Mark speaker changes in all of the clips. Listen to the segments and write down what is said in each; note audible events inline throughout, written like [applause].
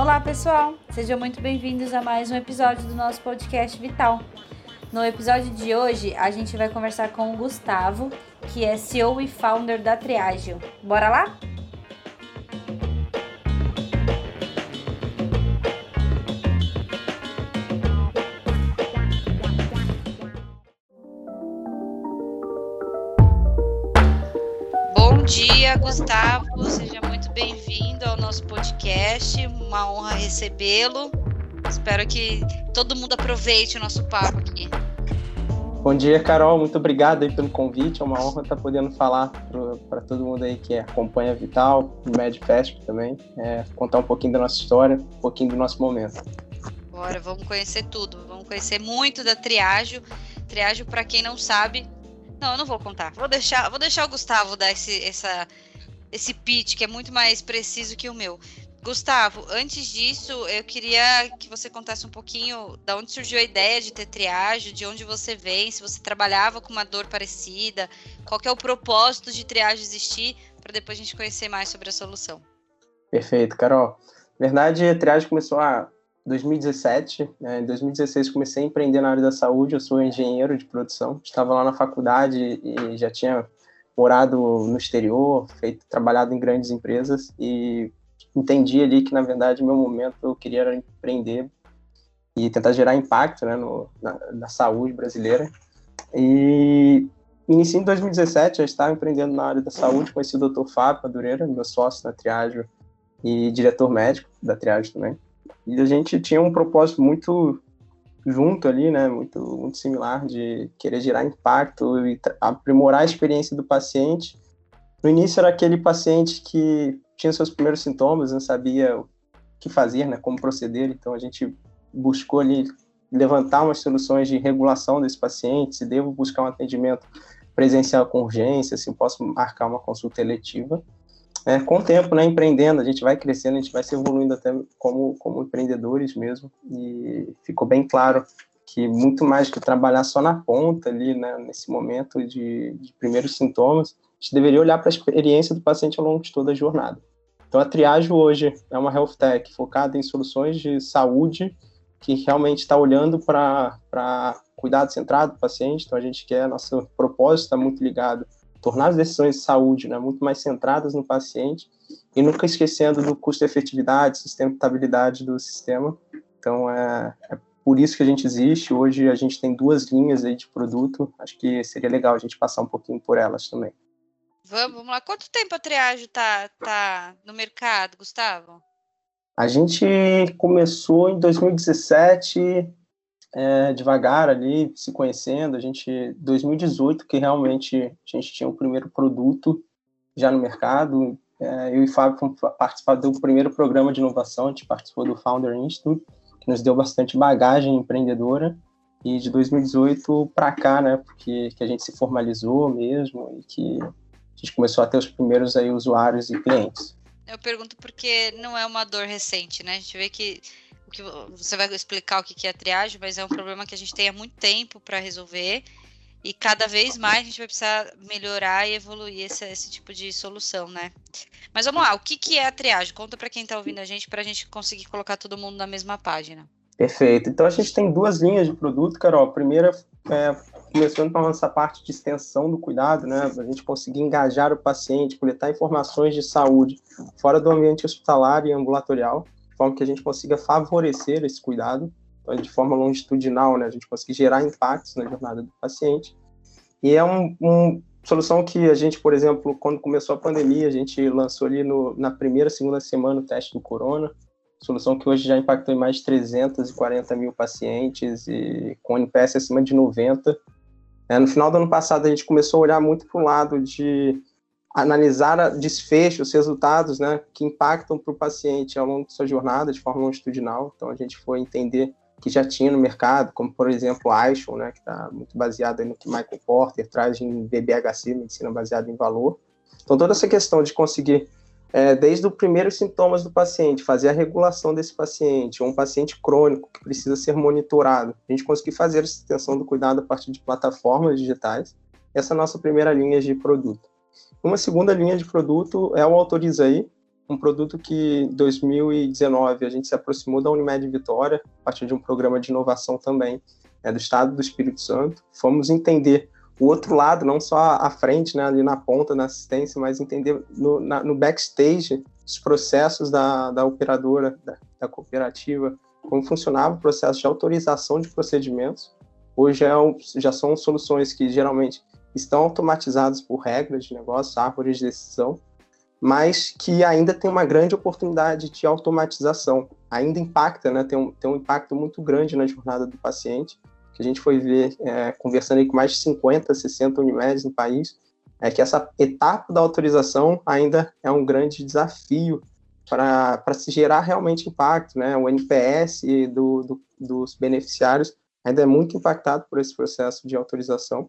Speaker 1: Olá, pessoal! Sejam muito bem-vindos a mais um episódio do nosso podcast Vital. No episódio de hoje, a gente vai conversar com o Gustavo, que é CEO e founder da Triagio. Bora lá? Bom dia, Gustavo. Seja Uma honra recebê-lo. Espero que todo mundo aproveite o nosso papo aqui.
Speaker 2: Bom dia, Carol. Muito obrigado aí pelo convite. É uma honra estar podendo falar para todo mundo aí que acompanha a Vital, o MedFest também, é, contar um pouquinho da nossa história, um pouquinho do nosso momento.
Speaker 1: Bora, vamos conhecer tudo. Vamos conhecer muito da triagem. Triagem, para quem não sabe, não, eu não vou contar. Vou deixar, vou deixar o Gustavo dar esse, essa, esse pitch que é muito mais preciso que o meu. Gustavo, antes disso, eu queria que você contasse um pouquinho da onde surgiu a ideia de ter triagem, de onde você vem, se você trabalhava com uma dor parecida, qual é o propósito de triagem existir, para depois a gente conhecer mais sobre a solução.
Speaker 2: Perfeito, Carol. Na verdade, a triagem começou a 2017. Né? Em 2016 comecei a empreender na área da saúde. Eu sou engenheiro de produção. Estava lá na faculdade e já tinha morado no exterior, feito trabalhado em grandes empresas e entendi ali que na verdade meu momento eu queria era empreender e tentar gerar impacto né, no, na, na saúde brasileira. E iniciei em 2017, já estava empreendendo na área da saúde, conheci o Dr. Fábio Madureira, meu sócio na triagem e diretor médico da triagem também. E a gente tinha um propósito muito junto ali, né, muito, muito similar de querer gerar impacto e aprimorar a experiência do paciente. No início era aquele paciente que tinha seus primeiros sintomas, não sabia o que fazer, né, como proceder, então a gente buscou ali levantar umas soluções de regulação desse paciente, se devo buscar um atendimento presencial com urgência, se posso marcar uma consulta eletiva. É, com o tempo, né, empreendendo, a gente vai crescendo, a gente vai se evoluindo até como, como empreendedores mesmo, e ficou bem claro que muito mais que trabalhar só na ponta ali, né, nesse momento de, de primeiros sintomas, a gente deveria olhar para a experiência do paciente ao longo de toda a jornada. Então, a triagem hoje é uma health tech focada em soluções de saúde que realmente está olhando para cuidado centrado do paciente. Então, a gente quer, nosso propósito está muito ligado tornar as decisões de saúde né, muito mais centradas no paciente e nunca esquecendo do custo-efetividade, sustentabilidade do sistema. Então, é, é, por isso que a gente existe. Hoje a gente tem duas linhas aí de produto. Acho que seria legal a gente passar um pouquinho por elas também.
Speaker 1: Vamos, vamos lá. Quanto tempo a triagem está tá no mercado, Gustavo?
Speaker 2: A gente começou em 2017, é, devagar ali, se conhecendo. A gente, 2018, que realmente a gente tinha o primeiro produto já no mercado. É, eu e Fábio fomos participar do primeiro programa de inovação, a gente participou do Founder Institute, que nos deu bastante bagagem empreendedora. E de 2018 para cá, né, porque que a gente se formalizou mesmo e que gente começou a ter os primeiros aí usuários e clientes.
Speaker 1: Eu pergunto porque não é uma dor recente, né? A gente vê que que você vai explicar o que é a triagem, mas é um problema que a gente tem há muito tempo para resolver e cada vez mais a gente vai precisar melhorar e evoluir esse, esse tipo de solução, né? Mas vamos lá, o que, que é a triagem? Conta para quem está ouvindo a gente para a gente conseguir colocar todo mundo na mesma página.
Speaker 2: Perfeito. Então a gente tem duas linhas de produto, Carol. A primeira é começando para essa parte de extensão do cuidado, né? A gente conseguir engajar o paciente, coletar informações de saúde fora do ambiente hospitalar e ambulatorial forma que a gente consiga favorecer esse cuidado então, de forma longitudinal, né? A gente conseguir gerar impactos na jornada do paciente. E é uma um solução que a gente, por exemplo, quando começou a pandemia, a gente lançou ali no, na primeira, segunda semana o teste do corona, solução que hoje já impactou em mais de 340 mil pacientes e com NPS acima de 90. É, no final do ano passado, a gente começou a olhar muito para o lado de analisar desfechos, resultados, né, que impactam para o paciente ao longo de sua jornada de forma longitudinal. Então a gente foi entender que já tinha no mercado, como por exemplo a iShow, né, que está muito baseada no que Michael Porter traz em BBHC, medicina baseada em valor. Então toda essa questão de conseguir é, desde os primeiros sintomas do paciente, fazer a regulação desse paciente, um paciente crônico que precisa ser monitorado, a gente conseguir fazer essa extensão do cuidado a partir de plataformas digitais. Essa é a nossa primeira linha de produto. Uma segunda linha de produto é o Autorizei, um produto que em 2019 a gente se aproximou da Unimed Vitória, a partir de um programa de inovação também é, do Estado do Espírito Santo. Fomos entender o outro lado, não só à frente, né, ali na ponta da assistência, mas entender no, na, no backstage os processos da, da operadora, da, da, cooperativa, como funcionava o processo de autorização de procedimentos. Hoje é já são soluções que geralmente estão automatizadas por regras de negócio, árvores de decisão, mas que ainda tem uma grande oportunidade de automatização. Ainda impacta, né, tem, um, tem um impacto muito grande na jornada do paciente, que a gente foi ver, é, conversando com mais de 50, 60 Unimedes no país, é que essa etapa da autorização ainda é um grande desafio para se gerar realmente impacto, né? O NPS do, do, dos beneficiários ainda é muito impactado por esse processo de autorização.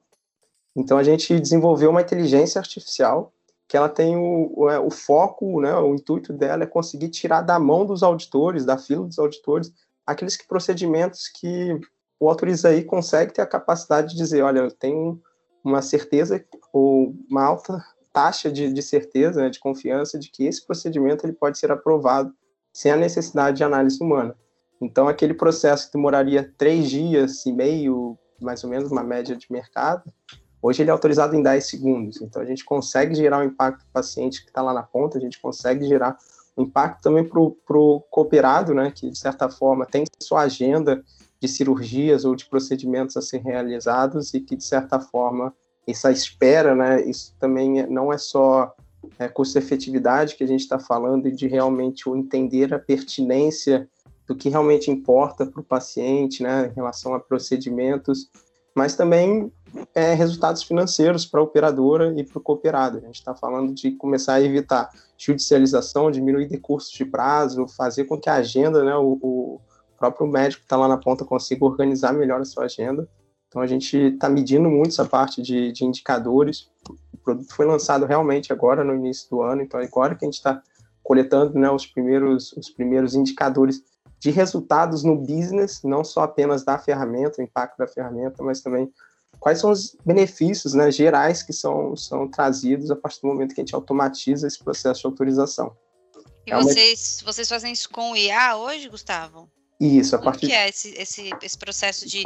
Speaker 2: Então a gente desenvolveu uma inteligência artificial que ela tem o, o, é, o, foco, né, o intuito dela é conseguir tirar da mão dos auditores, da fila dos auditores, aqueles que, procedimentos que o autoriza aí consegue ter a capacidade de dizer, olha, eu tenho uma certeza ou uma alta taxa de, de certeza, né, de confiança de que esse procedimento ele pode ser aprovado sem a necessidade de análise humana. Então, aquele processo que demoraria três dias e meio, mais ou menos, uma média de mercado, Hoje ele é autorizado em 10 segundos, então a gente consegue gerar um impacto para o paciente que está lá na ponta, a gente consegue gerar um impacto também para o cooperado, né, que de certa forma tem sua agenda de cirurgias ou de procedimentos a ser realizados e que de certa forma essa espera, né, isso também não é só é, custo-efetividade que a gente está falando e de realmente entender a pertinência do que realmente importa para o paciente, né, em relação a procedimentos, mas também é, resultados financeiros para a operadora e para o cooperado. A gente está falando de começar a evitar judicialização, diminuir recursos de prazo, fazer com que a agenda, né, o, o próprio médico que está lá na ponta consiga organizar melhor a sua agenda. Então a gente está medindo muito essa parte de, de, indicadores. O produto foi lançado realmente agora no início do ano, então agora que a gente está coletando né, os primeiros os primeiros indicadores de resultados no business, não só apenas da ferramenta, o impacto da ferramenta, mas também quais são os benefícios né, gerais que são, são trazidos a partir do momento que a gente automatiza esse processo de autorização.
Speaker 1: E é vocês, uma... vocês fazem isso com o IA hoje, Gustavo?
Speaker 2: Isso, a partir...
Speaker 1: que é esse, esse, esse processo de,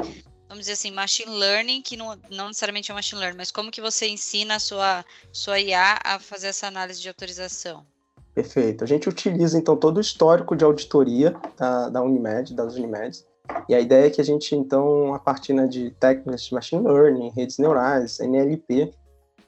Speaker 1: vamos dizer assim, machine learning, que não, não necessariamente é machine learning, mas como que você ensina a sua, sua IA a fazer essa análise de autorização?
Speaker 2: Perfeito. A gente utiliza, então, todo o histórico de auditoria da, da Unimed, das Unimeds, e a ideia é que a gente, então, a partir né, de técnicas de machine learning, redes neurais, NLP,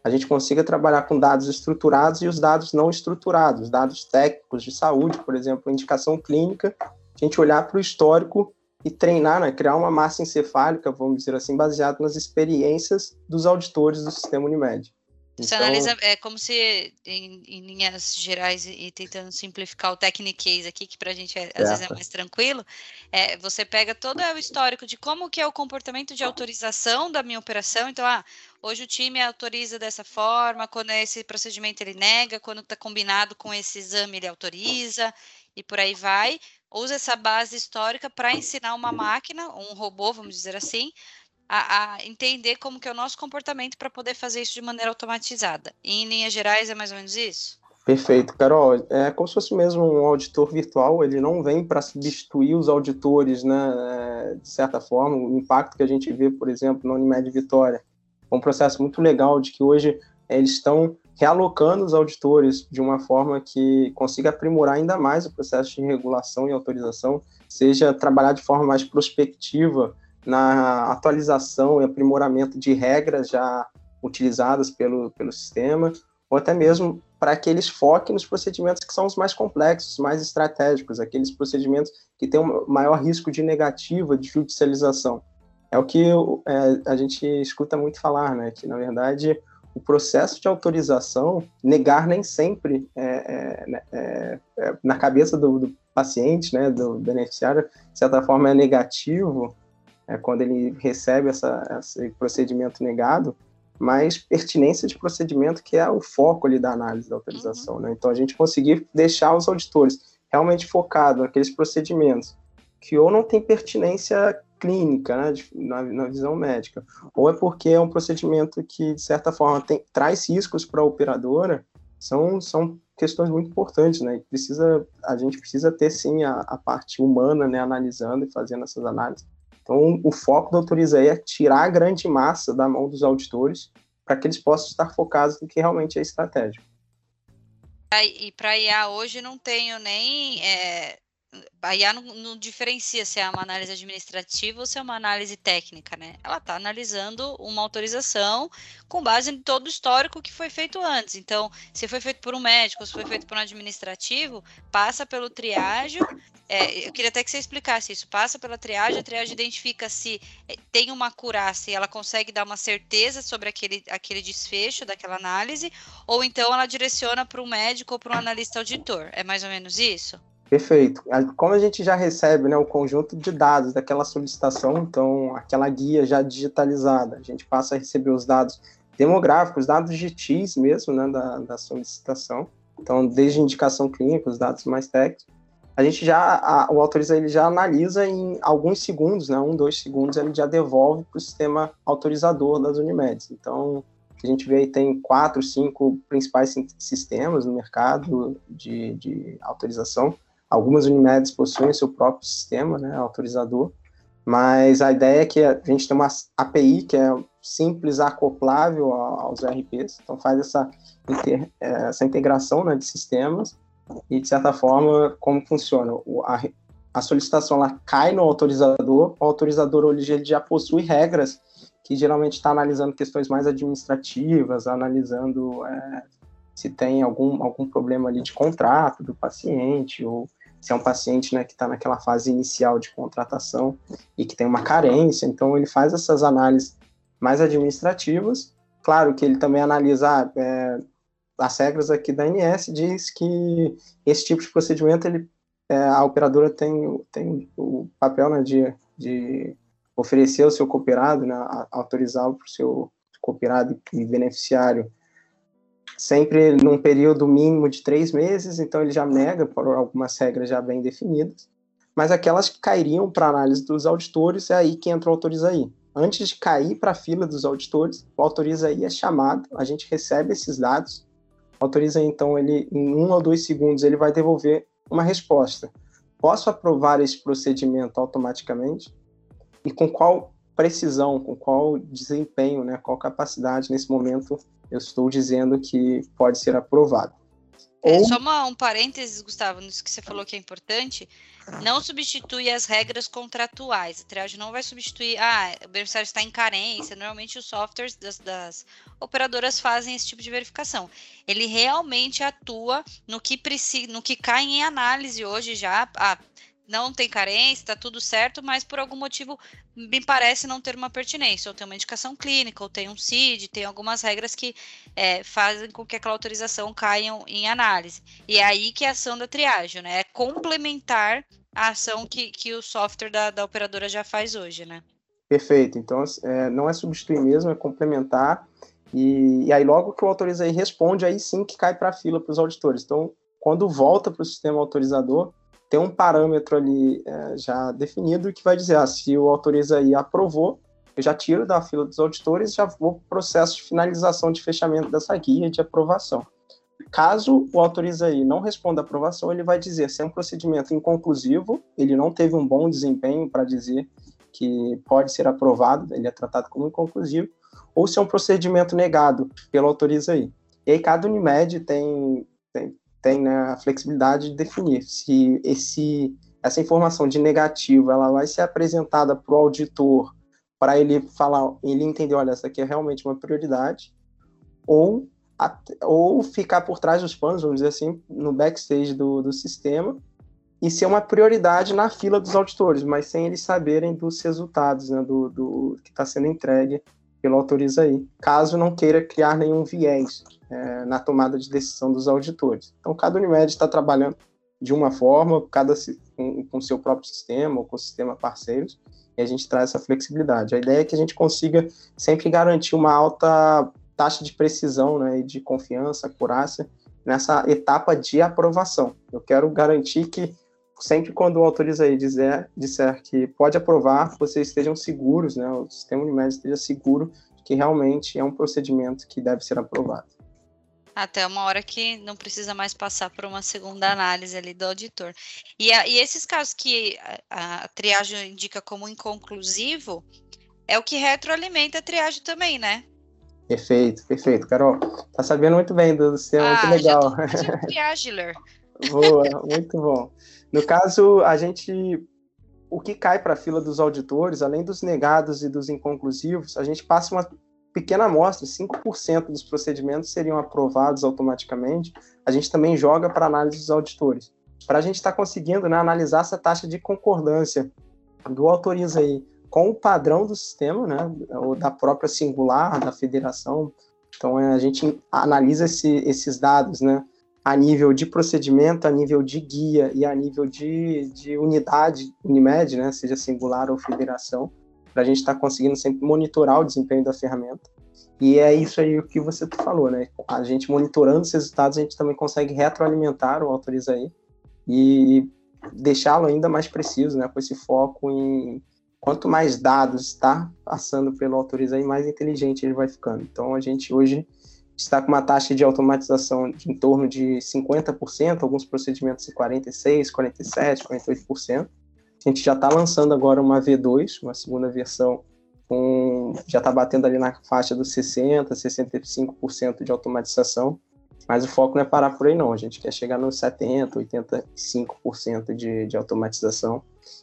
Speaker 2: a gente consiga trabalhar com dados estruturados e os dados não estruturados, dados técnicos de saúde, por exemplo, indicação clínica, a gente olhar para o histórico e treinar, né, criar uma massa encefálica, vamos dizer assim, baseado nas experiências dos auditores do sistema Unimed.
Speaker 1: Você então... analisa, é como se, em, em, linhas gerais, e tentando simplificar o case aqui, que para a gente é, às vezes é mais tranquilo, é, você pega todo o histórico de como que é o comportamento de autorização da minha operação. Então, ah, hoje o time autoriza dessa forma, quando é esse procedimento ele nega, quando está combinado com esse exame ele autoriza, e por aí vai. Usa essa base histórica para ensinar uma máquina, um robô, vamos dizer assim, a, a, entender como que é o nosso comportamento para poder fazer isso de maneira automatizada. E, em linhas gerais, é mais ou menos isso?
Speaker 2: Perfeito, Carol. É como se fosse mesmo um auditor virtual, ele não vem para substituir os auditores, né, é, de certa forma. O impacto que a gente vê, por exemplo, no Unimed Vitória, é um processo muito legal de que hoje eles estão realocando os auditores de uma forma que consiga aprimorar ainda mais o processo de regulação e autorização, seja trabalhar de forma mais prospectiva, na atualização e aprimoramento de regras já utilizadas pelo, pelo sistema, ou até mesmo para que eles foquem nos procedimentos que são os mais complexos, mais estratégicos, aqueles procedimentos que têm um maior risco de negativa, de judicialização. É o que é, a gente escuta muito falar, né? Que, na verdade, o processo de autorização, negar nem sempre é, é, é, é na cabeça do, do paciente, né, do beneficiário, de certa forma é negativo, é, quando ele recebe essa, esse procedimento negado, mas pertinência de procedimento que é o foco ali da análise da autorização. Uhum. Né? Então, a gente conseguir deixar os auditores realmente focados naqueles procedimentos que ou não tem pertinência clínica, né, de, na, na, visão médica, ou é porque é um procedimento que, de certa forma, tem, traz riscos para a operadora, são, são questões muito importantes, né? Precisa, a gente precisa ter sim a, a parte humana, né, analisando e fazendo essas análises. Então, o foco do Autoriza é tirar a grande massa da mão dos auditores para que eles possam estar focados no que realmente é estratégico.
Speaker 1: E para IA hoje não tenho nem é, a IA não, não, diferencia se é uma análise administrativa ou se é uma análise técnica, né? Ela está analisando uma autorização com base em todo o histórico que foi feito antes. Então, se foi feito por um médico, se foi feito por um administrativo, passa pelo triagem. É, eu queria até que você explicasse isso. Passa pela triagem, a triagem identifica se é, tem uma acurácia e ela consegue dar uma certeza sobre aquele, aquele desfecho daquela análise, ou então ela direciona para um médico ou para um analista auditor. É mais ou menos isso?
Speaker 2: Perfeito. Como a gente já recebe né, o conjunto de dados daquela solicitação, então aquela guia já digitalizada, a gente passa a receber os dados demográficos, dados de TIS mesmo, né, da, da solicitação, então desde indicação clínica, os dados mais técnicos, a gente já, a, o autoriza ele já analisa em alguns segundos, né, um, dois segundos, ele já devolve para o sistema autorizador das Unimedes. Então, a gente vê aí tem quatro, cinco principais sistemas no mercado de, de autorização, Algumas Unimedes possuem seu próprio sistema, né, autorizador, mas a ideia é que a gente tem uma API que é simples, acoplável aos RPs, então faz essa, inter, é, essa integração né, de sistemas e, de certa forma, como funciona? A, a solicitação ela cai no autorizador, o autorizador hoje ele já possui regras que geralmente está analisando questões mais administrativas, analisando é, se tem algum, algum problema ali de contrato do paciente ou se é um paciente né, que está naquela fase inicial de contratação e que tem uma carência, então ele faz essas análises mais administrativas. Claro que ele também analisa é, as regras aqui da ANS, diz que esse tipo de procedimento ele, é, a operadora tem, tem o papel né, de, de oferecer ao seu cooperado, né, autorizar para o seu cooperado e beneficiário sempre num período mínimo de três meses, então ele já nega por algumas regras já bem definidas, mas aquelas que cairiam para análise dos auditores é aí que entra o autoriza-aí. Antes de cair para a fila dos auditores, o autoriza-aí é chamado, a gente recebe esses dados, autoriza então ele em um ou dois segundos ele vai devolver uma resposta. Posso aprovar esse procedimento automaticamente? E com qual precisão, com qual desempenho, né, qual capacidade nesse momento eu estou dizendo que pode ser aprovado.
Speaker 1: É, Só uma, um parênteses, Gustavo, nisso que você falou que é importante, não substitui as regras contratuais. A triagem não vai substituir, ah, o beneficiário está em carência. Normalmente os softwares das, das operadoras fazem esse tipo de verificação. Ele realmente atua no que precisa, no que cai em análise hoje já. Ah, não tem carência, está tudo certo, mas por algum motivo me parece não ter uma pertinência, ou tem uma indicação clínica, ou tem um CID, tem algumas regras que é, fazem com que aquela autorização caia em análise. E é aí que é a ação da triagem, né? É complementar a ação que, que o software da, da operadora já faz hoje, né?
Speaker 2: Perfeito. Então, é, não é substituir mesmo, é complementar. E, e aí, logo que o autoriza aí responde, aí sim que cai para a fila para os auditores. Então, quando volta para o sistema autorizador, tem um parâmetro ali é, já definido que vai dizer, ah, se o autoriza aí aprovou, eu já tiro da fila dos auditores já vou para o processo de finalização de fechamento dessa guia de aprovação. Caso o autoriza aí não responda a aprovação, ele vai dizer se é um procedimento inconclusivo, ele não teve um bom desempenho para dizer que pode ser aprovado, ele é tratado como inconclusivo, ou se é um procedimento negado pelo autoriza aí. E aí cada Unimed tem, tem tem né, a flexibilidade de definir se esse, essa informação de negativo ela vai ser apresentada para o auditor para ele falar, ele entender, olha, essa aqui é realmente uma prioridade, ou, ou ficar por trás dos panos, vamos dizer assim, no backstage do, do sistema, e ser uma prioridade na fila dos auditores, mas sem eles saberem dos resultados né, do, do que está sendo entregue pelo autoriza aí, caso não queira criar nenhum viés é, na tomada de decisão dos auditores. Então, cada Unimed está trabalhando de uma forma, cada com o seu próprio sistema ou com o sistema parceiros, e a gente traz essa flexibilidade. A ideia é que a gente consiga sempre garantir uma alta taxa de precisão né, e de confiança, acurácia nessa etapa de aprovação. Eu quero garantir que sempre quando o autoriza aí dizer, disser que pode aprovar, vocês estejam seguros, né, o sistema Unimed esteja seguro que realmente é um procedimento que deve ser aprovado.
Speaker 1: Até uma hora que não precisa mais passar por uma segunda análise ali do auditor. E, a, e esses casos que a, a, triagem indica como inconclusivo, é o que retroalimenta a triagem também, né?
Speaker 2: Perfeito, perfeito. Carol, tá sabendo muito bem do sistema, ah, muito legal.
Speaker 1: Já tô [laughs] triagiler.
Speaker 2: Boa, muito bom. No caso, a gente o que cai para a fila dos auditores, além dos negados e dos inconclusivos, a gente passa uma pequena amostra, 5% dos procedimentos seriam aprovados automaticamente, a gente também joga para análise dos auditores. Para a gente estar tá conseguindo né, analisar essa taxa de concordância do autoriza aí com o padrão do sistema, né, ou da própria singular, da federação. Então, é, a gente analisa esse, esses dados, né, a nível de procedimento, a nível de guia e a nível de, de unidade, Unimed, né, seja singular ou federação, para a gente estar tá conseguindo sempre monitorar o desempenho da ferramenta. E é isso aí o que você falou, né? A gente monitorando os resultados, a gente também consegue retroalimentar o Autoriza aí e deixá-lo ainda mais preciso, né? Com esse foco em quanto mais dados está passando pelo Autoriza aí, mais inteligente ele vai ficando. Então a gente hoje está com uma taxa de automatização de em torno de 50%, alguns procedimentos de 46%, 47%, 48%. A gente já está lançando agora uma V2, uma segunda versão, com, já está batendo ali na faixa dos 60%, 65% de automatização, mas o foco não é parar por aí não, a gente quer chegar nos 70%, 85% de, de automatização.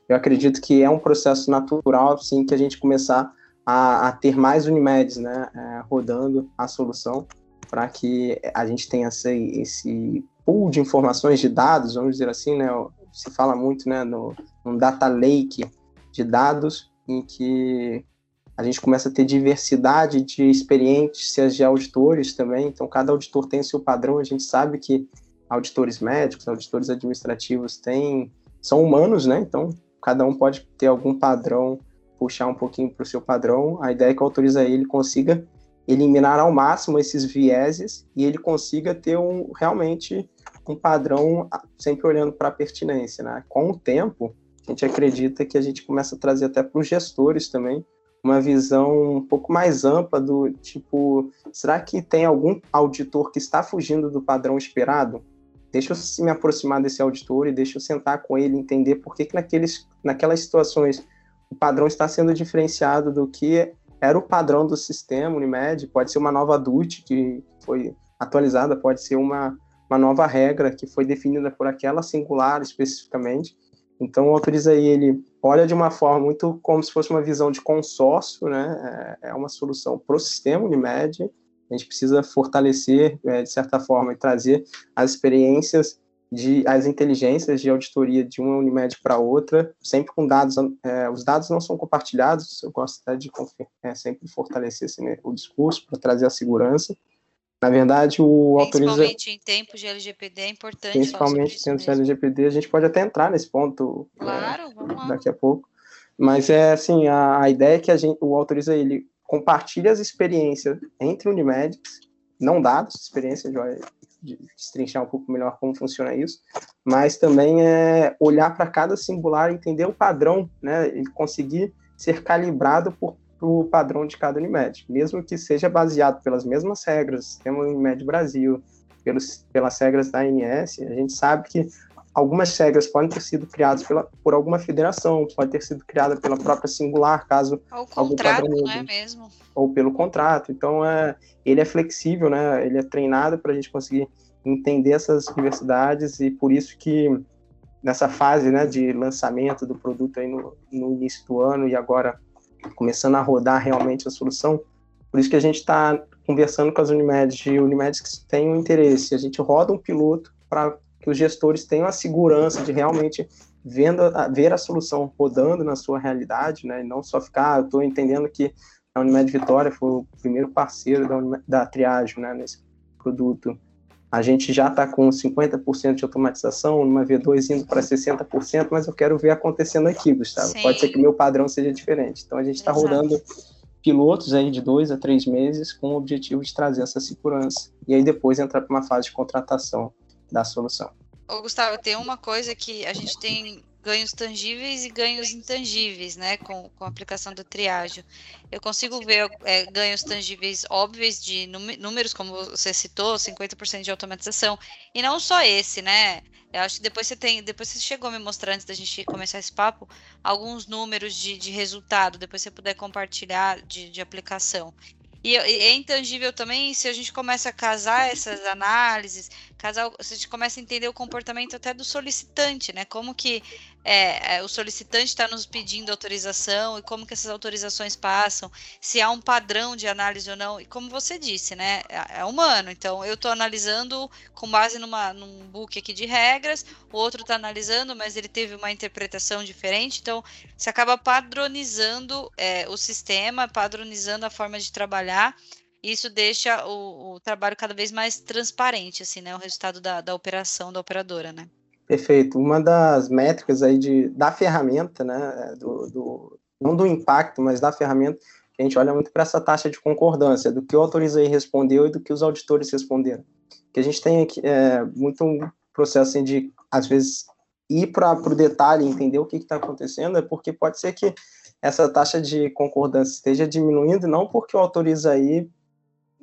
Speaker 2: Eu acredito que é um processo natural, sim, que a gente começar a, a ter mais Unimedes né, é, rodando a solução, para que a gente tenha esse, esse pool de informações, de dados, vamos dizer assim, né? Se fala muito, né, no, no data lake de dados, em que a gente começa a ter diversidade de experiências de auditores também. Então, cada auditor tem seu padrão. A gente sabe que auditores médicos, auditores administrativos têm, são humanos, né? Então, cada um pode ter algum padrão, puxar um pouquinho para o seu padrão. A ideia é que autoriza ele consiga eliminar ao máximo esses vieses e ele consiga ter um realmente um padrão sempre olhando para a pertinência, né? Com o tempo, a gente acredita que a gente começa a trazer até para os gestores também uma visão um pouco mais ampla do tipo, será que tem algum auditor que está fugindo do padrão esperado? Deixa eu me aproximar desse auditor e deixa eu sentar com ele, entender por que, que naqueles, naquelas situações o padrão está sendo diferenciado do que era o padrão do sistema Unimed, pode ser uma nova DUT que foi atualizada, pode ser uma, uma nova regra que foi definida por aquela singular especificamente. Então, Autoriza aí, ele olha de uma forma muito como se fosse uma visão de consórcio, né? É, é uma solução para o sistema Unimed. A gente precisa fortalecer, é, de certa forma, e trazer as experiências de as inteligências de auditoria de uma Unimed para outra, sempre com dados, é, os dados não são compartilhados, eu gosto até de é, sempre fortalecer assim, né, o discurso para trazer a segurança. Na verdade, o
Speaker 1: autoriza... Principalmente em tempos de LGPD é importante
Speaker 2: Principalmente em tempos de LGPD, a gente pode até entrar nesse ponto
Speaker 1: é, claro, é,
Speaker 2: daqui a pouco. Mas é assim, a, a ideia é que a gente, o autoriza ele compartilhe as experiências entre Unimedes, não dados, experiência de de destrinchar um pouco melhor como funciona isso, mas também é olhar para cada singular, entender o padrão, né, e conseguir ser calibrado por o padrão de cada Unimed, mesmo que seja baseado pelas mesmas regras, sistema Unimed Brasil, pelos, pelas regras da ANS, a gente sabe que algumas regras podem ter sido criadas pela, por alguma federação, pode ter sido criada pela própria singular, caso
Speaker 1: ou algum contrato, padrão, não é mesmo?
Speaker 2: Ou pelo contrato. Então, é, ele é flexível, né? Ele é treinado para a gente conseguir entender essas diversidades e por isso que nessa fase, né, de lançamento do produto aí no, no início do ano e agora começando a rodar realmente a solução, por isso que a gente está conversando com as Unimedes de Unimedes que têm um interesse. A gente roda um piloto para que os gestores tenham a segurança de realmente vendo, ver a solução rodando na sua realidade, né? E não só ficar, ah, eu estou entendendo que a Unimed Vitória foi o primeiro parceiro da, Unimed, da triagem, né, nesse produto. A gente já está com 50% de automatização, numa V2 indo para 60%, mas eu quero ver acontecendo aqui, Gustavo. Sim. Pode ser que meu padrão seja diferente. Então a gente está rodando pilotos aí de dois a três meses com o objetivo de trazer essa segurança. E aí depois entrar para uma fase de contratação da solução.
Speaker 1: Ô, Gustavo, tem uma coisa que a gente tem ganhos tangíveis e ganhos intangíveis, né, com, com a aplicação do triágio. Eu consigo ver é, ganhos tangíveis óbvios de números, como você citou, 50% de automatização, e não só esse, né, eu acho que depois você tem, depois você chegou a me mostrar antes da gente começar esse papo, alguns números de, de resultado, depois você puder compartilhar de, de aplicação. E é intangível também se a gente começa a casar essas análises, casar, se a gente começa a entender o comportamento até do solicitante, né? Como que é, é, o solicitante está nos pedindo autorização e como que essas autorizações passam, se há um padrão de análise ou não. E como você disse, né? É, é humano. Então, eu estou analisando com base numa, num book aqui de regras, o outro está analisando, mas ele teve uma interpretação diferente. Então, você acaba padronizando é, o sistema, padronizando a forma de trabalhar. E isso deixa o, o, trabalho cada vez mais transparente, assim, né? O resultado da, da operação da operadora, né?
Speaker 2: Perfeito. Uma das métricas aí de, da ferramenta, né, do, do, não do impacto, mas da ferramenta, a gente olha muito para essa taxa de concordância, do que o autorizei respondeu e do que os auditores responderam. Que a gente tem aqui é, muito um processo assim, de, às vezes, ir para o detalhe, entender o que está acontecendo, é porque pode ser que essa taxa de concordância esteja diminuindo, não porque o autorizaí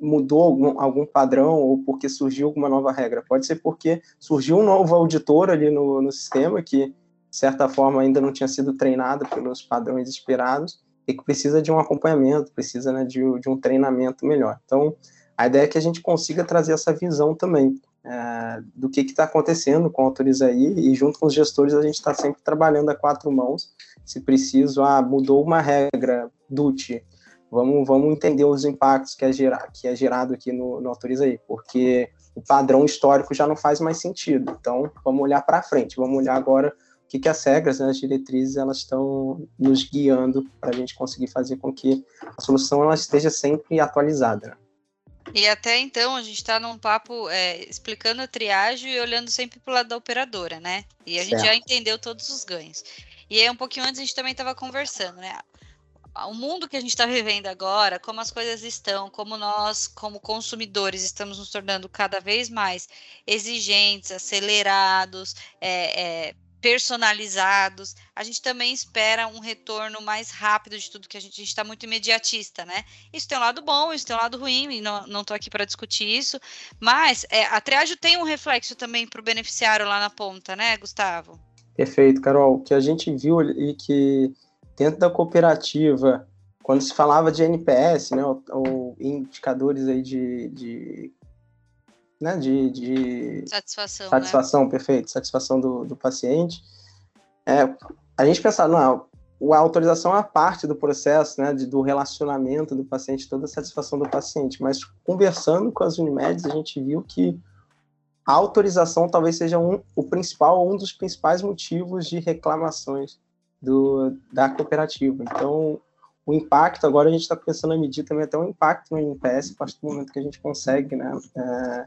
Speaker 2: mudou algum, algum padrão ou porque surgiu alguma nova regra. Pode ser porque surgiu um novo auditor ali no, no sistema que, de certa forma, ainda não tinha sido treinado pelos padrões esperados e que precisa de um acompanhamento, precisa né, de, de um treinamento melhor. Então, a ideia é que a gente consiga trazer essa visão também é, do que está acontecendo com a Autorizaí e junto com os gestores a gente está sempre trabalhando a quatro mãos. Se preciso, ah, mudou uma regra, DUT, vamos, vamos entender os impactos que é, gera, que é gerado aqui no, no Autoriza aí, porque o padrão histórico já não faz mais sentido. Então, vamos olhar para frente, vamos olhar agora o que, que as regras, né, as diretrizes, elas estão nos guiando para a gente conseguir fazer com que a solução ela esteja sempre atualizada. Né?
Speaker 1: E até então a gente está num papo é, explicando a triagem e olhando sempre para o lado da operadora, né? E a certo. gente já entendeu todos os ganhos. E aí um pouquinho antes a gente também estava conversando, né? O mundo que a gente está vivendo agora, como as coisas estão, como nós, como consumidores, estamos nos tornando cada vez mais exigentes, acelerados, é, é, personalizados, a gente também espera um retorno mais rápido de tudo que a gente está muito imediatista, né? Isso tem um lado bom, isso tem um lado ruim, e não estou aqui para discutir isso, mas é, a triagem tem um reflexo também para o beneficiário lá na ponta, né, Gustavo?
Speaker 2: Perfeito, Carol. O que a gente viu e que dentro da cooperativa, quando se falava de NPS, né, ou, ou indicadores aí de, de né, de, de
Speaker 1: satisfação,
Speaker 2: satisfação
Speaker 1: né?
Speaker 2: perfeito, satisfação do, do paciente, é, a gente pensava, não, a autorização é parte do processo, né, de, do relacionamento do paciente, toda a satisfação do paciente, mas conversando com as Unimedes, a gente viu que a autorização talvez seja um, o principal, um dos principais motivos de reclamações do, da cooperativa. Então, o impacto, agora a gente está pensando a medir também até o impacto no NPS, a partir do momento que a gente consegue né, é,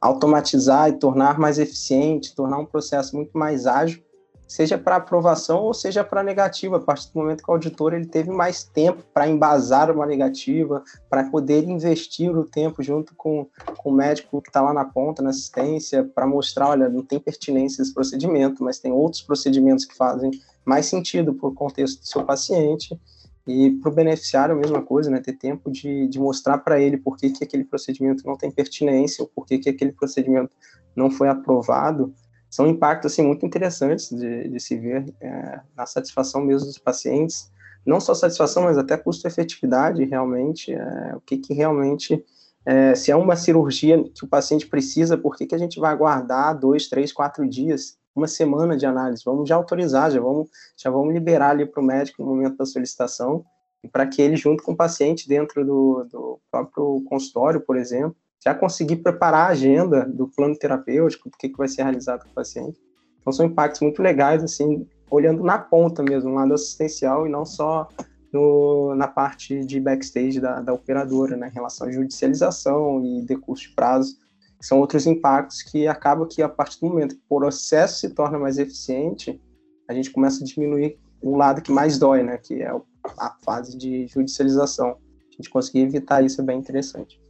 Speaker 2: automatizar e tornar mais eficiente, tornar um processo muito mais ágil, seja para aprovação ou seja para negativa, a partir do momento que o auditor ele teve mais tempo para embasar uma negativa, para poder investir o tempo junto com, com o médico que está lá na ponta, na assistência, para mostrar, olha, não tem pertinência esse procedimento, mas tem outros procedimentos que fazem mais sentido para o contexto do seu paciente. E para o beneficiário a mesma coisa, né, ter tempo de, de mostrar para ele por que, que aquele procedimento não tem pertinência ou por que, que aquele procedimento não foi aprovado, são impactos assim, muito interessantes de, de se ver é, na satisfação mesmo dos pacientes, não só satisfação, mas até custo-efetividade realmente, é, o que, que realmente, é, se é uma cirurgia que o paciente precisa, por que, que a gente vai aguardar dois, três, quatro dias uma semana de análise, vamos já autorizar, já vamos, já vamos liberar ali para o médico no momento da solicitação, e para que ele, junto com o paciente, dentro do, do próprio consultório, por exemplo, já conseguir preparar a agenda do plano terapêutico, do que, que vai ser realizado com o paciente. Então, são impactos muito legais, assim, olhando na ponta mesmo, no lado assistencial, e não só no, na parte de backstage da, da operadora, né, em relação à judicialização e decurso de prazo são outros impactos que acabam que a partir do momento que o processo se torna mais eficiente, a gente começa a diminuir o lado que mais dói, né, que é a fase de judicialização. A gente conseguir evitar isso é bem interessante.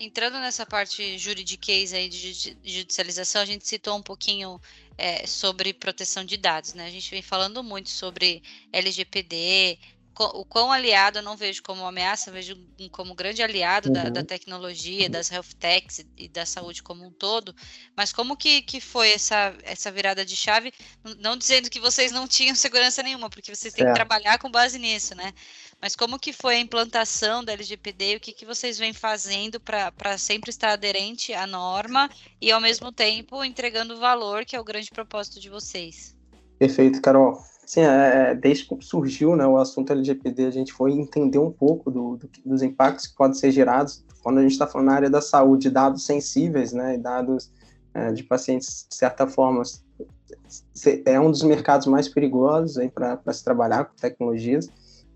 Speaker 1: Entrando nessa parte juridiquês aí de judicialização, a gente citou um pouquinho é, sobre proteção de dados, né? A gente vem falando muito sobre LGPD, o quão aliado eu não vejo como ameaça, vejo como grande aliado uhum. da, da, tecnologia, das health techs e da saúde como um todo. Mas como que, que foi essa, essa virada de chave? Não dizendo que vocês não tinham segurança nenhuma, porque vocês têm que trabalhar com base nisso, né? Mas como que foi a implantação da LGPD? O que, que vocês vêm fazendo para sempre estar aderente à norma e, ao mesmo tempo, entregando valor, que é o grande propósito de vocês?
Speaker 2: Perfeito, Carol. Sim, é, é, desde que surgiu né, o assunto LGPD, a gente foi entender um pouco do, do, dos impactos que podem ser gerados quando a gente está falando na área da saúde, dados sensíveis, né, dados é, de pacientes, de certa forma, é um dos mercados mais perigosos para se trabalhar com tecnologias.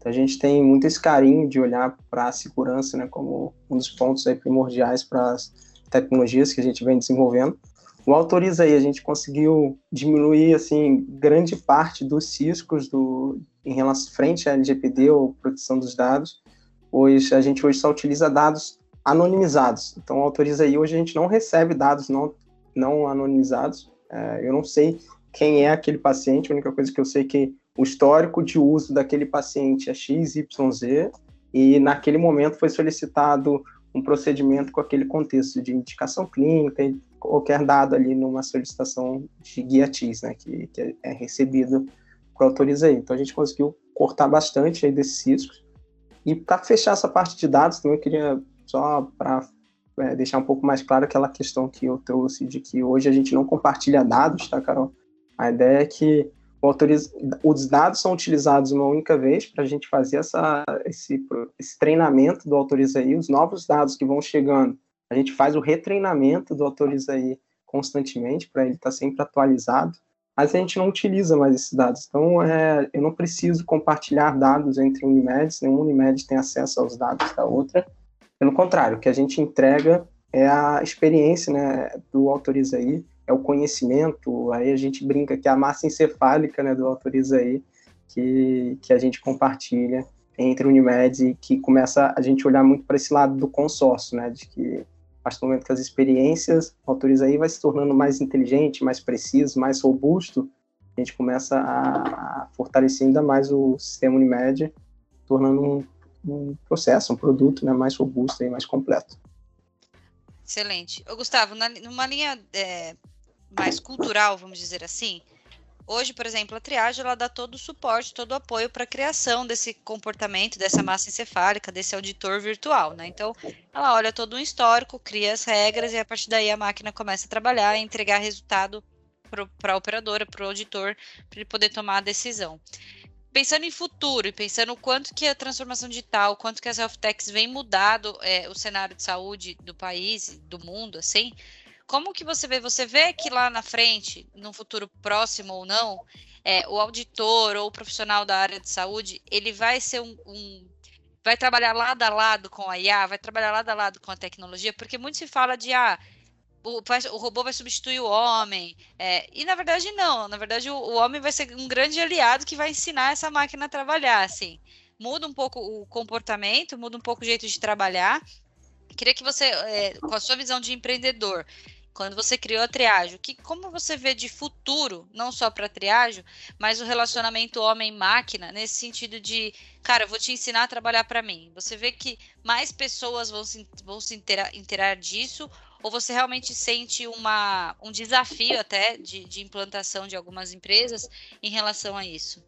Speaker 2: Então, a gente tem muito esse carinho de olhar para a segurança né, como um dos pontos aí primordiais para as tecnologias que a gente vem desenvolvendo. O Autoriza aí, a gente conseguiu diminuir, assim, grande parte dos riscos do, em relação frente à LGPD ou proteção dos dados, pois a gente hoje só utiliza dados anonimizados. Então, Autoriza aí, hoje a gente não recebe dados não, não anonimizados. É, eu não sei quem é aquele paciente, a única coisa que eu sei é que o histórico de uso daquele paciente é XYZ, e naquele momento foi solicitado um procedimento com aquele contexto de indicação clínica, qualquer dado ali numa solicitação de guia TIS, né, que, que é recebido por autoriza aí. Então a gente conseguiu cortar bastante aí desses riscos. E para fechar essa parte de dados, também eu queria só para é, deixar um pouco mais claro aquela questão que eu trouxe de que hoje a gente não compartilha dados, tá, Carol? A ideia é que os dados são utilizados uma única vez para a gente fazer essa, esse, esse treinamento do autoriza aí, os novos dados que vão chegando a gente faz o retreinamento do aí constantemente para ele estar tá sempre atualizado, mas a gente não utiliza mais esses dados. Então, é, eu não preciso compartilhar dados entre Unimedes, nenhum Unimed tem acesso aos dados da outra. Pelo contrário, o que a gente entrega é a experiência né, do aí, é o conhecimento, aí a gente brinca que é a massa encefálica né, do aí que, que a gente compartilha entre Unimed e que começa a gente olhar muito para esse lado do consórcio, né, de que a partir do momento que as experiências autoriza aí vai se tornando mais inteligente, mais preciso, mais robusto, a gente começa a, a fortalecer ainda mais o sistema Unimed, tornando um, um processo, um produto né, mais robusto e mais completo.
Speaker 1: Excelente. Ô, Gustavo, na, numa linha é, mais cultural, vamos dizer assim, Hoje, por exemplo, a triagem ela dá todo o suporte, todo o apoio para a criação desse comportamento, dessa massa encefálica, desse auditor virtual, né? Então, ela olha todo um histórico, cria as regras e a partir daí a máquina começa a trabalhar e entregar resultado para a operadora, para o auditor, para ele poder tomar a decisão. Pensando em futuro e pensando o quanto que a transformação digital, quanto que as health techs vem mudado é, o cenário de saúde do país, do mundo, assim, como que você vê? Você vê que lá na frente, no futuro próximo ou não, é, o auditor ou o profissional da área de saúde, ele vai ser um, um vai trabalhar lado a lado com a IA, vai trabalhar lado a lado com a tecnologia, porque muito se fala de ah, o, o robô vai substituir o homem. É, e na verdade não, na verdade o, o, homem vai ser um grande aliado que vai ensinar essa máquina a trabalhar, assim. Muda um pouco o comportamento, muda um pouco o jeito de trabalhar. Queria que você, é, com a sua visão de empreendedor, quando você criou a triagem, que como você vê de futuro, não só para a triagem, mas o relacionamento homem-máquina, nesse sentido de, cara, vou te ensinar a trabalhar para mim. Você vê que mais pessoas vão se, vão se inteirar disso, ou você realmente sente uma, um desafio até de, de implantação de algumas empresas em relação a isso?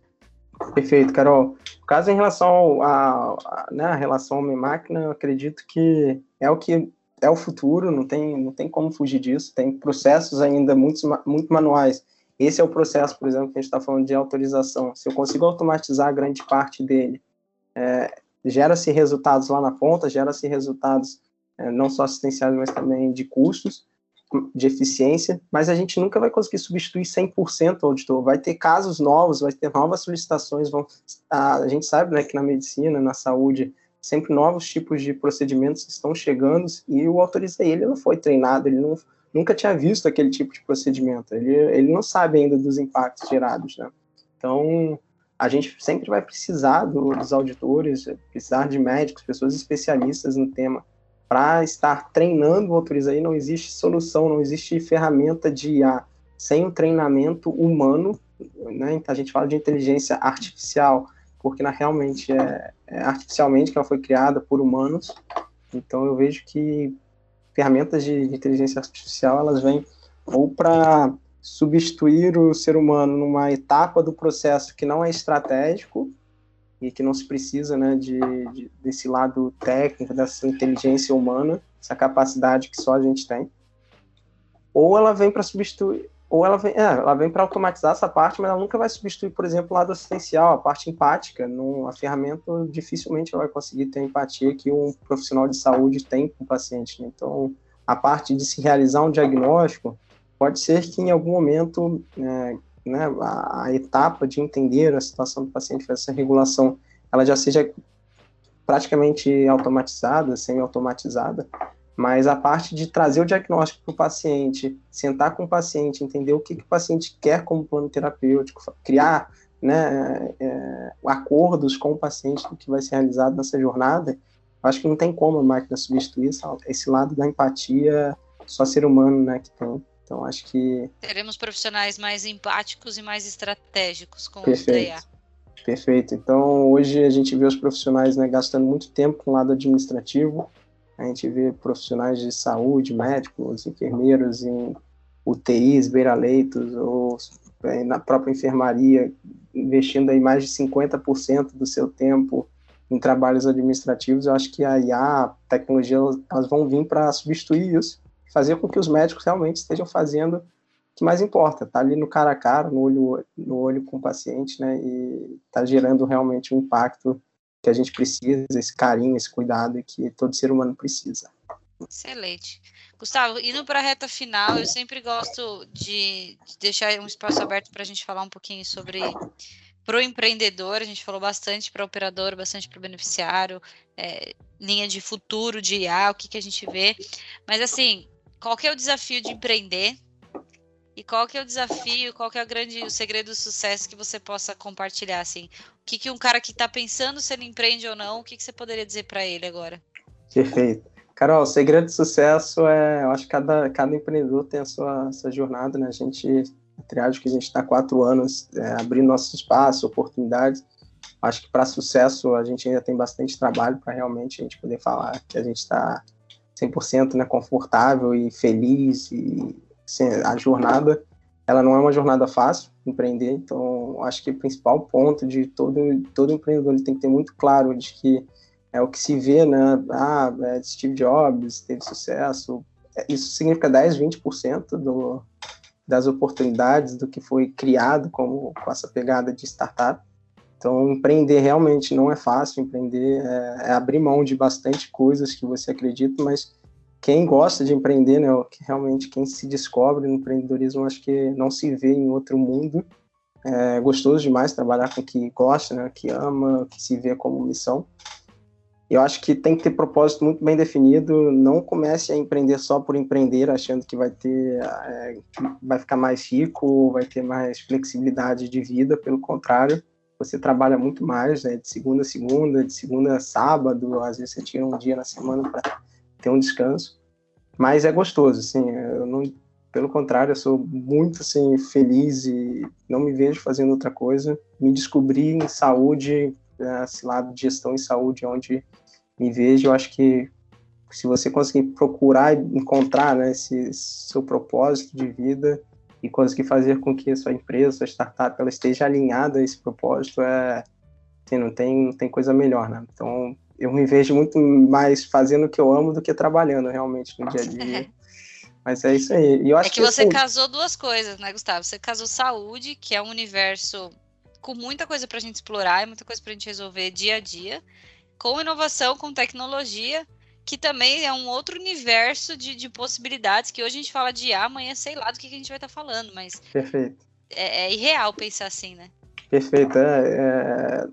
Speaker 2: Perfeito, Carol. O caso em relação à né, relação homem-máquina, eu acredito que é o que é o futuro, não tem, não tem como fugir disso. Tem processos ainda muito, muito manuais. Esse é o processo, por exemplo, que a gente está falando de autorização. Se eu consigo automatizar grande parte dele, é, gera-se resultados lá na ponta, gera-se resultados é, não só assistenciais, mas também de custos, de eficiência, mas a gente nunca vai conseguir substituir 100% o auditor. Vai ter casos novos, vai ter novas solicitações. Vão, a, a gente sabe né, que na medicina, na saúde, sempre novos tipos de procedimentos estão chegando e o autoriza ele não foi treinado, ele não, nunca tinha visto aquele tipo de procedimento, ele, ele não sabe ainda dos impactos gerados, né? Então, a gente sempre vai precisar do, dos auditores, precisar de médicos, pessoas especialistas no tema para estar treinando motores aí, não existe solução, não existe ferramenta de IA sem o treinamento humano, né? Então a gente fala de inteligência artificial, porque na, realmente é, é artificialmente que ela foi criada por humanos. Então eu vejo que ferramentas de, de inteligência artificial elas vêm ou para substituir o ser humano numa etapa do processo que não é estratégico e que não se precisa né, de, de, desse lado técnico, dessa inteligência humana, essa capacidade que só a gente tem. Ou ela vem para substituir, ou ela vem, é, ela vem para automatizar essa parte, mas ela nunca vai substituir, por exemplo, o lado assistencial, a parte empática. Num, a ferramenta dificilmente vai conseguir ter a empatia que um profissional de saúde tem com o paciente. Né? Então, a parte de se realizar um diagnóstico, pode ser que em algum momento é, né, a, a, etapa de entender a situação do paciente, essa regulação, ela já seja praticamente automatizada, semi-automatizada, mas a parte de trazer o diagnóstico para o paciente, sentar com o paciente, entender o que, que o paciente quer como plano terapêutico, criar né, é, acordos com o paciente do que vai ser realizado nessa jornada, acho que não tem como a máquina substituir esse lado da empatia só ser humano né, que tem. Então, acho que.
Speaker 1: Teremos profissionais mais empáticos e mais estratégicos com
Speaker 2: Perfeito. o DA. Perfeito. Então, hoje a gente vê os profissionais né, gastando muito tempo com o lado administrativo. A gente vê profissionais de saúde, médicos, enfermeiros em UTIs, beira-leitos, ou é, na própria enfermaria, investindo aí mais de 50% do seu tempo em trabalhos administrativos. Eu acho que a IA, a tecnologia, elas vão vir para substituir isso fazer com que os médicos realmente estejam fazendo o que mais importa, tá ali no cara a cara, no olho, no olho com o paciente, né, e tá gerando realmente um impacto que a gente precisa, esse carinho, esse cuidado que todo ser humano precisa.
Speaker 1: Excelente. Gustavo, indo para a reta final, eu sempre gosto de, de deixar um espaço aberto para a gente falar um pouquinho sobre para o empreendedor, a gente falou bastante para o operador, bastante para o beneficiário, é, linha de futuro de IA, o que, que a gente vê. Mas assim, qual que é o desafio de empreender e qual que é o desafio, qual que é o grande, o segredo do sucesso que você possa compartilhar, assim? O que, que um cara que está pensando se ele empreende ou não, o que, que você poderia dizer para ele agora?
Speaker 2: Perfeito. Carol, o segredo do sucesso é, eu acho que cada, cada empreendedor tem a sua, sua jornada, né? A gente, a triagem que a gente está quatro anos é, abrindo nosso espaço, oportunidades. Acho que para sucesso a gente ainda tem bastante trabalho para realmente a gente poder falar que a gente está 100% né, confortável e feliz e assim, a jornada ela não é uma jornada fácil empreender então acho que o principal ponto de todo todo empreendedor ele tem que ter muito claro de que é o que se vê né ah é, Steve Jobs teve sucesso é, isso significa 10 20% do das oportunidades do que foi criado como com essa pegada de startup então, empreender realmente não é fácil. Empreender é, é, abrir mão de bastante coisas que você acredita, mas quem gosta de empreender, né, realmente quem se descobre no empreendedorismo, acho que não se vê em outro mundo. É gostoso demais trabalhar com o que gosta, né, que ama, que se vê como missão. Eu acho que tem que ter propósito muito bem definido. Não comece a empreender só por empreender, achando que vai ter, é, vai ficar mais rico, vai ter mais flexibilidade de vida. Pelo contrário, você trabalha muito mais, né? De segunda a segunda, de segunda a sábado, às vezes você tira um dia na semana para ter um descanso. Mas é gostoso, assim, eu não, pelo contrário, eu sou muito assim feliz e não me vejo fazendo outra coisa. Me descobri em saúde, né, esse lado de gestão em saúde, onde me vejo, eu acho que se você conseguir procurar e encontrar né, esse seu propósito de vida, e conseguir fazer com que a sua empresa, sua startup, ela esteja alinhada a esse propósito, é, assim, não tem, não tem coisa melhor, né? Então, eu me vejo muito mais fazendo o que eu amo do que trabalhando realmente no dia a [laughs] dia. Mas é isso aí. E eu acho
Speaker 1: é que, que você assim... casou duas coisas, né, Gustavo? Você casou saúde, que é um universo com muita coisa para a gente explorar e muita coisa para a gente resolver dia a dia, com inovação, com tecnologia, que também é um outro universo de, de possibilidades, que hoje a gente fala de amanhã sei lá do que, que a gente vai estar tá falando, mas
Speaker 2: Perfeito.
Speaker 1: É, é, irreal pensar assim, né?
Speaker 2: Perfeito. É, é,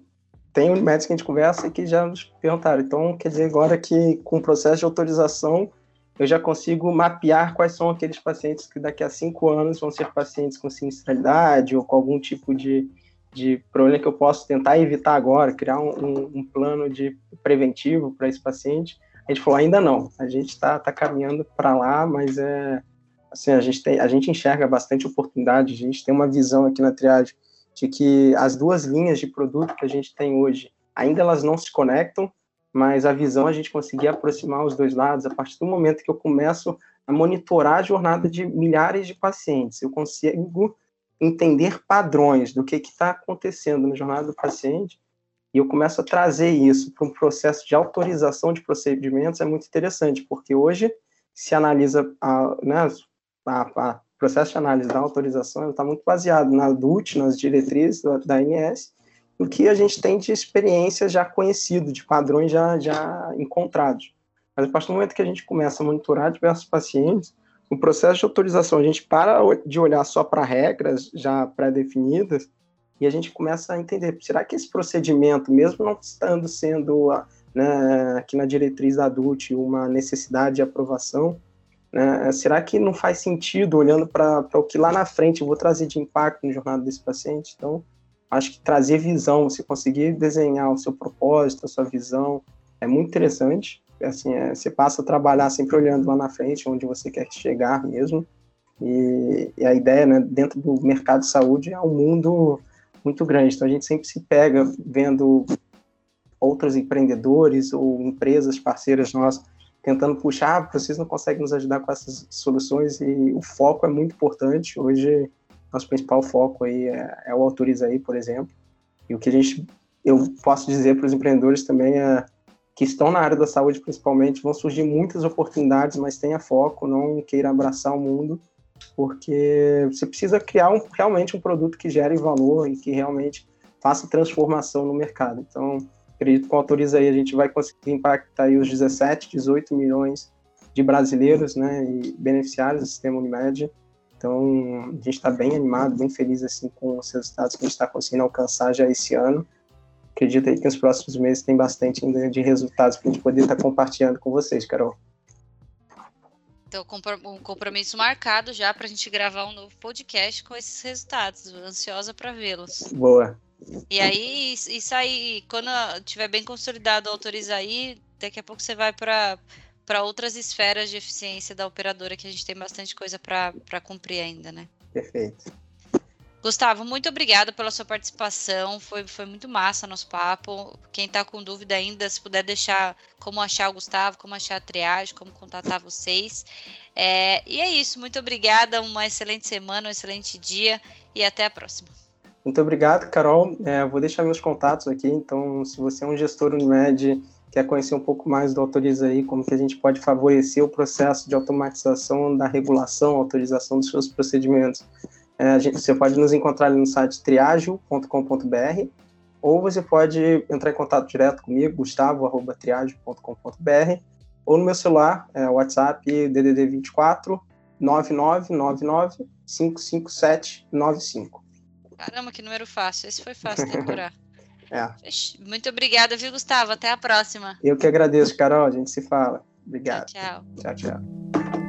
Speaker 2: tem médicos que a gente conversa e que já nos perguntaram. Então, quer dizer agora que com o processo de autorização eu já consigo mapear quais são aqueles pacientes que daqui a cinco anos vão ser pacientes com sinistralidade ou com algum tipo de, de problema que eu posso tentar evitar agora, criar um, um, um plano de preventivo para esse paciente A gente falou, ainda não, a gente está tá caminhando para lá, mas é assim, a gente, tem, a gente enxerga bastante oportunidade, a gente tem uma visão aqui na triagem de que as duas linhas de produto que a gente tem hoje, ainda elas não se conectam, mas a visão é a gente conseguir aproximar os dois lados a partir do momento que eu começo a monitorar a jornada de milhares de pacientes, eu consigo entender padrões do que está acontecendo na jornada do paciente e eu começo a trazer isso para um processo de autorização de procedimentos, é muito interessante, porque hoje se analisa a, né, a, a processo de análise da autorização está muito baseado na DUT, nas diretrizes da, ANS, o que a gente tem de experiência já conhecido, de padrões já, já encontrados. Mas a partir do momento que a gente começa a monitorar diversos pacientes, o processo de autorização, a gente para de olhar só para regras já pré-definidas e a gente começa a entender, será que esse procedimento, mesmo não estando sendo né, aqui na diretriz da ADUT uma necessidade de aprovação, né, será que não faz sentido, olhando para o que lá na frente eu vou trazer de impacto no jornada desse paciente? Então, acho que trazer visão, você conseguir desenhar o seu propósito, a sua visão, é muito interessante. Assim, é, você passa a trabalhar sempre olhando lá na frente, onde você quer chegar mesmo. E, e a ideia, né, dentro do mercado de saúde, é um mundo muito grande. Então, a gente sempre se pega vendo outros empreendedores ou empresas parceiras nossas tentando puxar, ah, vocês não conseguem nos ajudar com essas soluções e o foco é muito importante. Hoje, nosso principal foco aí é, é o Autoriza aí, por exemplo. E o que a gente, eu posso dizer para os empreendedores também é que estão na área da saúde principalmente, vão surgir muitas oportunidades, mas tenha foco, não queira abraçar o mundo, porque você precisa criar um, realmente um produto que gere valor e que realmente faça transformação no mercado. Então, acredito que com Autoriza aí a gente vai conseguir impactar aí os 17, 18 milhões de brasileiros, né, e beneficiários do sistema Unimed. Então, a gente está bem animado, bem feliz assim com os resultados que a gente está conseguindo alcançar já esse ano. Acredito aí que nos próximos meses tem bastante ainda de resultados para a gente poder estar tá compartilhando com vocês, Carol.
Speaker 1: Então, um compromisso marcado já para a gente gravar um novo podcast com esses resultados. Ansiosa para vê-los.
Speaker 2: Boa.
Speaker 1: E aí, isso aí, quando tiver bem consolidado, autoriza aí, daqui a pouco você vai para para outras esferas de eficiência da operadora que a gente tem bastante coisa para cumprir ainda, né?
Speaker 2: Perfeito.
Speaker 1: Gustavo, muito obrigada pela sua participação. Foi, foi muito massa nosso papo. Quem está com dúvida ainda, se puder deixar como achar o Gustavo, como achar a triagem, como contatar vocês. É, e é isso. Muito obrigada. Uma excelente semana, um excelente dia e até a próxima.
Speaker 2: Muito obrigado, Carol. É, vou deixar meus contatos aqui. Então, se você é um gestor Unimed, quer conhecer um pouco mais do Autoriza aí, como que a gente pode favorecer o processo de automatização da regulação, autorização dos seus procedimentos. É, gente, você pode nos encontrar no site triagio.com.br ou você pode entrar em contato direto comigo, gustavo.triagio.com.br ou no meu celular, é, WhatsApp DDD 24 9999 557 95.
Speaker 1: Caramba, que número fácil. Esse foi fácil de decorar. [laughs]
Speaker 2: é.
Speaker 1: Muito obrigada, viu, Gustavo? Até a próxima.
Speaker 2: Eu que agradeço, Carol. A gente se fala. Obrigado.
Speaker 1: Tchau,
Speaker 2: tchau. Tchau, tchau.